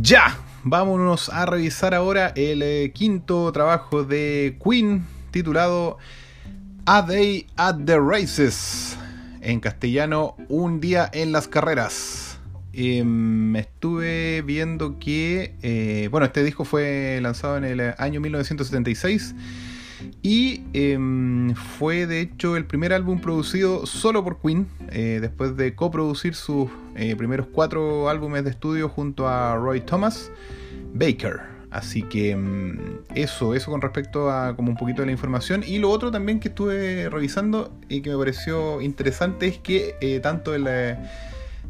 Ya, vámonos a revisar ahora el eh, quinto trabajo de Queen titulado A Day at the Races. En castellano, Un día en las carreras. Em, estuve viendo que, eh, bueno, este disco fue lanzado en el año 1976 y em, fue de hecho el primer álbum producido solo por Queen, eh, después de coproducir sus eh, primeros cuatro álbumes de estudio junto a Roy Thomas Baker. Así que em, eso, eso con respecto a como un poquito de la información. Y lo otro también que estuve revisando y que me pareció interesante es que eh, tanto el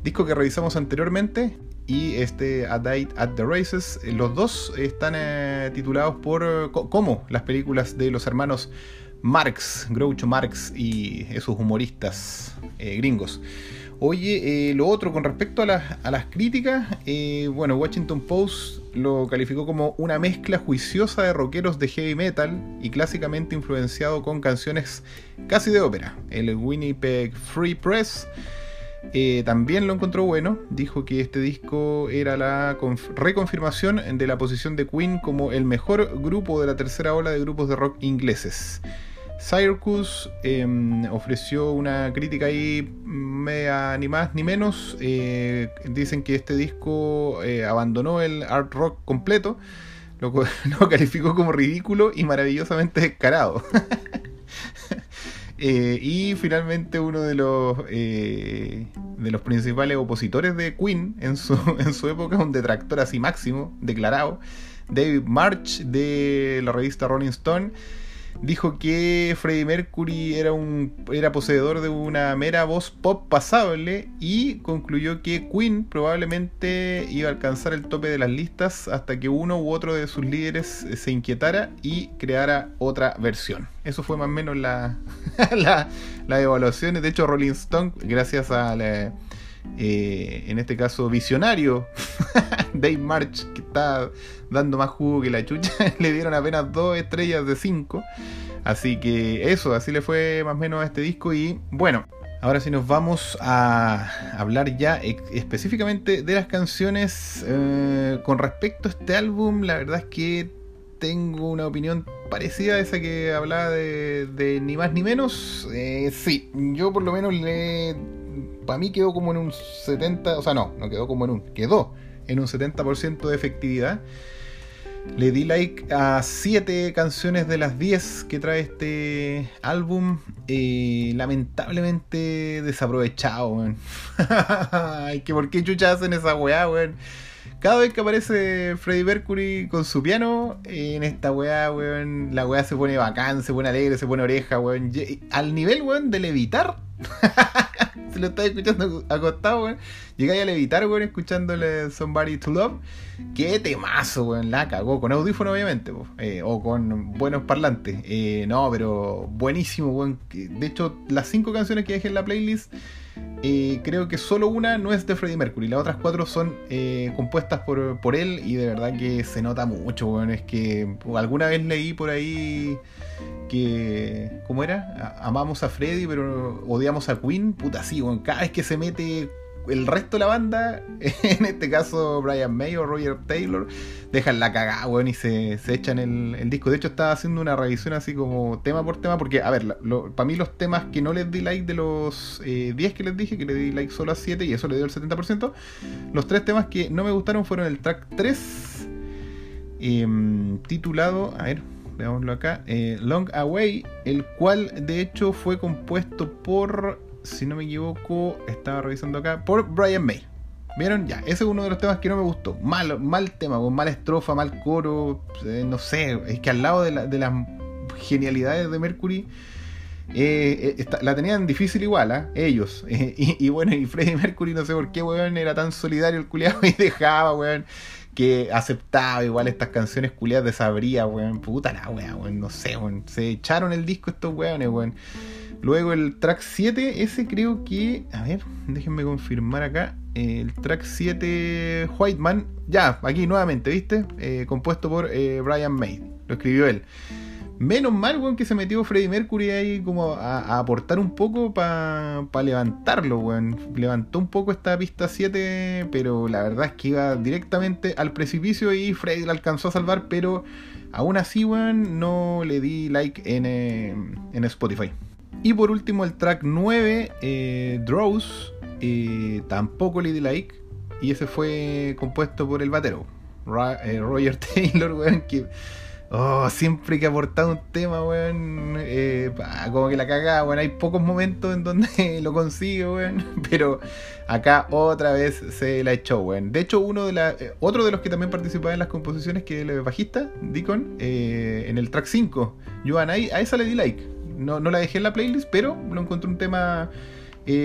disco que revisamos anteriormente y este A Date at the Races. Eh, los dos están eh, titulados por eh, como las películas de los hermanos Marx, Groucho Marx y esos humoristas gringos. Oye, lo otro con respecto a las, críticas, bueno, Washington Post lo calificó como una mezcla juiciosa de rockeros de heavy metal y clásicamente influenciado con canciones casi de ópera. El Winnipeg Free Press eh, también lo encontró bueno, dijo que este disco era la reconfirmación de la posición de Queen como el mejor grupo de la tercera ola de grupos de rock ingleses. Circus em, ofreció una crítica ahí media ni más ni menos. Eh, dicen que este disco eh, abandonó el art rock completo, lo, lo calificó como ridículo y maravillosamente descarado. Eh, y finalmente uno de los eh, de los principales opositores de Queen en su, en su época, un detractor así máximo, declarado, David March de la revista Rolling Stone, dijo que Freddie Mercury era, un, era poseedor de una mera voz pop pasable y concluyó que Queen probablemente iba a alcanzar el tope de las listas hasta que uno u otro de sus líderes se inquietara y creara otra versión. Eso fue más o menos la, la, la evaluación. De hecho, Rolling Stone, gracias a eh, en este caso, visionario, Dave March, que está dando más jugo que la chucha, le dieron apenas dos estrellas de cinco. Así que eso, así le fue más o menos a este disco. Y bueno, ahora sí nos vamos a hablar ya específicamente de las canciones. Eh, con respecto a este álbum, la verdad es que tengo una opinión parecida a esa que hablaba de, ni más ni menos. Eh, sí, yo por lo menos le. Para mí quedó como en un 70, o sea, no, no quedó como en un, quedó en un 70% de efectividad. Le di like a 7 canciones de las 10 que trae este álbum. Lamentablemente desaprovechado, weón. que por qué chucha hacen esa weá, weón. Cada vez que aparece Freddie Mercury con su piano, en esta weá, weón, la weá se pone bacán, se pone alegre, se pone oreja, weón. Al nivel, weón, de levitar. se lo está escuchando acostado, weón. Llegáis a levitar, weón, escuchándole Somebody to Love. Qué temazo, weón, la cagó. Con audífono, obviamente, eh, o con buenos parlantes. Eh, no, pero buenísimo, weón. De hecho, las cinco canciones que dejé en la playlist creo que solo una no es de Freddie Mercury, las otras cuatro son eh, compuestas por, por, él y de verdad que se nota mucho, bueno, es que alguna vez leí por ahí que, ¿cómo era? Amamos a Freddie pero odiamos a Queen, puta sí, bueno, cada vez que se mete el resto de la banda, en este caso Brian May o Roger Taylor, dejan la cagada, weón, y se, echan el, disco. De hecho, estaba haciendo una revisión así como tema por tema, porque, a ver, para mí los temas que no les di like de los 10 eh, que les dije, que le di like solo a 7 y eso le dio el 70%, los tres temas que no me gustaron fueron el track 3, em, titulado, a ver, veámoslo acá, eh, Long Away, el cual de hecho fue compuesto por si no me equivoco, estaba revisando acá, por Brian May. ¿Vieron? Ya, ese es uno de los temas que no me gustó. Mal, mal tema, con mala estrofa, mal coro, eh, no sé, es que al lado de, las genialidades de Mercury, eh, eh, la tenían difícil igual, ¿ah? ellos. y, bueno, y Freddie Mercury, no sé por qué, weón, era tan solidario el culiado y dejaba, weón, que aceptaba igual estas canciones culiadas de Sabría, weón. Puta la weón, no sé, weón. Se echaron el disco estos weones, weón. Luego el track 7, ese creo que. A ver, déjenme confirmar acá. El track 7, White Man. Ya, aquí nuevamente, ¿viste? Eh, compuesto por eh, Brian May. Lo escribió él. Menos mal, weón, que se metió Freddie Mercury ahí como a, aportar un poco para pa levantarlo, weón. Levantó un poco esta pista 7, pero la verdad es que iba directamente al precipicio y Freddie la alcanzó a salvar, pero aún así, weón, no le di like en, eh, en Spotify. Y por último, el track 9, eh, Draws, eh, tampoco le di like. Y ese fue compuesto por el batero, eh, Roger Taylor, weón, que Oh, siempre que ha aportado un tema, weón, eh, como que la cagada, weón. Hay pocos momentos en donde lo consigue, weón. Pero acá otra vez se la echó, weón. De hecho, uno de la, eh, otro de los que también participaba en las composiciones, que es el bajista, Deacon, eh, en el track 5, Joan, ahí, a esa le di like. No, no la dejé en la playlist, pero lo encontré un tema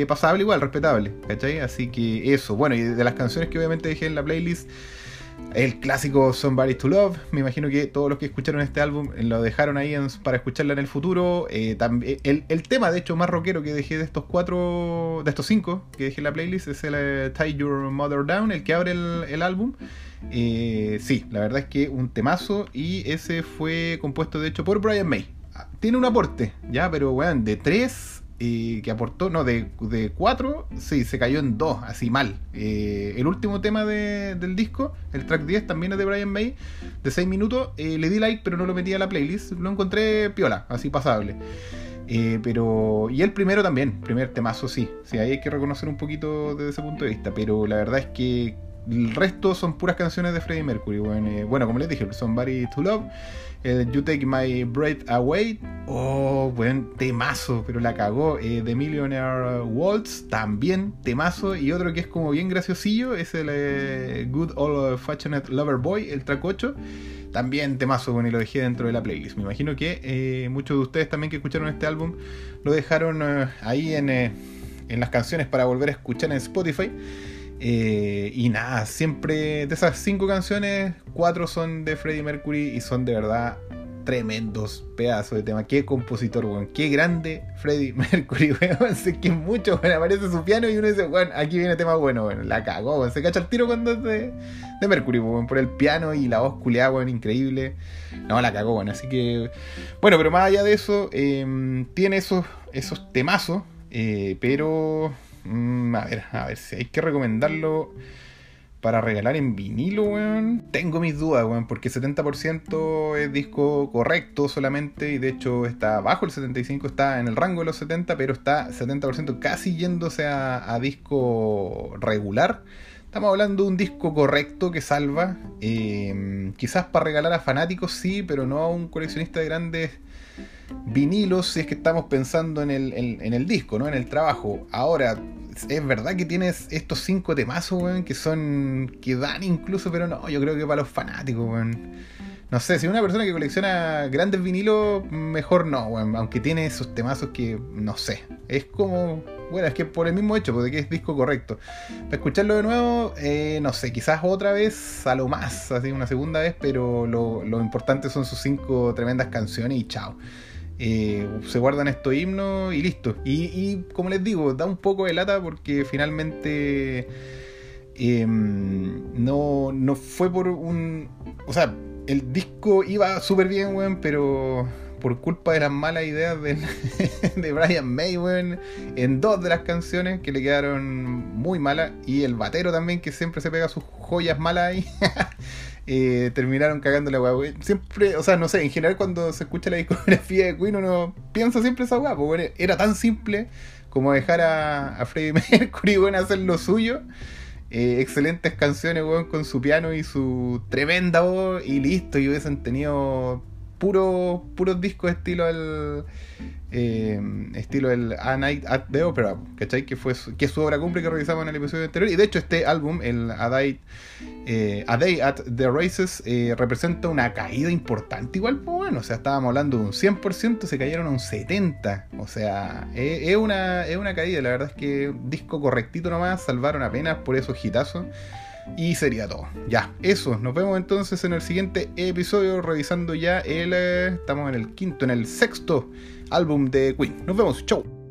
pasable igual, respetable, ¿cachai? Así que eso, bueno, y de las canciones que obviamente dejé en la playlist. El clásico Somebody to Love. Me imagino que todos los que escucharon este álbum lo dejaron ahí para escucharla en el futuro. Eh, el, tema, de hecho, más rockero que dejé de estos cuatro, de estos cinco que dejé en la playlist es el eh, Tie Your Mother Down, el que abre el, álbum. Eh, sí, la verdad es que un temazo y ese fue compuesto de hecho por Brian May. Ah, tiene un aporte, ya, pero weón, de tres que aportó, no, de, de cuatro, sí, se cayó en dos, así mal. Eh, el último tema del disco, el track 10, también es de Brian May, de 6 minutos. Eh, le di like, pero no lo metí a la playlist. Lo encontré piola, así pasable. Eh, pero. Y el primero también, primer temazo, sí. Sí, ahí hay que reconocer un poquito desde ese punto de vista. Pero la verdad es que el resto son puras canciones de Freddie Mercury. Bueno, bueno como les dije, Somebody to Love el You Take My Breath Away, oh, buen temazo, pero la cagó. Eh, The Millionaire Waltz, también temazo. Y otro que es como bien graciosillo, es el eh, Good Old Fashioned Lover Boy, el track 8. También temazo, bueno, y lo dejé dentro de la playlist. Me imagino que eh, muchos de ustedes también que escucharon este álbum lo dejaron ahí en, en las canciones para volver a escuchar en Spotify. Eh, y nada, siempre de esas cinco canciones, cuatro son de Freddie Mercury y son de verdad tremendos pedazos de tema. Qué compositor, weón. Qué grande Freddie Mercury, weón. Sé que mucho. Aparece su piano y uno dice, weón, aquí viene tema bueno, weón. La cagó, weón. Se cacha el tiro cuando es de, de Mercury, weón. Por el piano y la voz culeada, weón. Increíble. No, la cagó, weón. Así que, bueno, pero más allá de eso, em, tiene esos, esos temazos. Eh, pero Mm, a ver, a ver si hay que recomendarlo para regalar en vinilo, weón. Tengo mis dudas, weón, porque 70% es disco correcto solamente y de hecho está bajo el 75, está en el rango de los 70, pero está 70% casi yéndose a, disco regular. Estamos hablando de un disco correcto que salva. Em, quizás para regalar a fanáticos sí, pero no a un coleccionista de grandes vinilos si es que estamos pensando en el, en, el disco, ¿no? En el trabajo. Ahora, es verdad que tienes estos cinco temazos, weón, que son. que dan incluso, pero no, yo creo que para los fanáticos, weón. No sé, si una persona que colecciona grandes vinilos, mejor no, weón. Aunque tiene esos temazos que, no sé. Es como. Bueno, es que por el mismo hecho, porque que es disco correcto. Para escucharlo de nuevo, eh, no sé, quizás otra vez, a lo más, así una segunda vez, pero lo, lo importante son sus cinco tremendas canciones y chao. Eh, se guardan estos himnos y listo. Y, como les digo, da un poco de lata porque finalmente em, no, no fue por un... O sea, el disco iba súper bien, weón, pero por culpa de las malas ideas de, de Brian May, weón, en dos de las canciones que le quedaron muy malas, y el batero también, que siempre se pega sus joyas malas ahí, eh, terminaron cagando la weá. Siempre, o sea, no sé, en general cuando se escucha la discografía de Queen uno piensa siempre esa weá, porque era tan simple como dejar a, a Freddie Mercury, weón, hacer lo suyo. Eh, excelentes canciones, weón, con su piano y su tremenda voz y listo, y hubiesen tenido puro, puros discos estilo el eh, estilo el A Night at the Opera, ¿cachai? Que fue su, que es su obra cumple que revisamos en el episodio anterior. Y de hecho este álbum, el A Day, eh, a Day at the Races, eh, representa una caída importante igual, pues bueno, o sea, estábamos hablando de un 100%, se cayeron a un 70%, o sea, es, una, es una caída, la verdad es que disco correctito nomás, salvaron apenas por esos hitazos. Y sería todo. Ya, eso. Nos vemos entonces en el siguiente episodio revisando ya el... Eh, estamos en el quinto, en el sexto álbum de Queen. Nos vemos. Chau.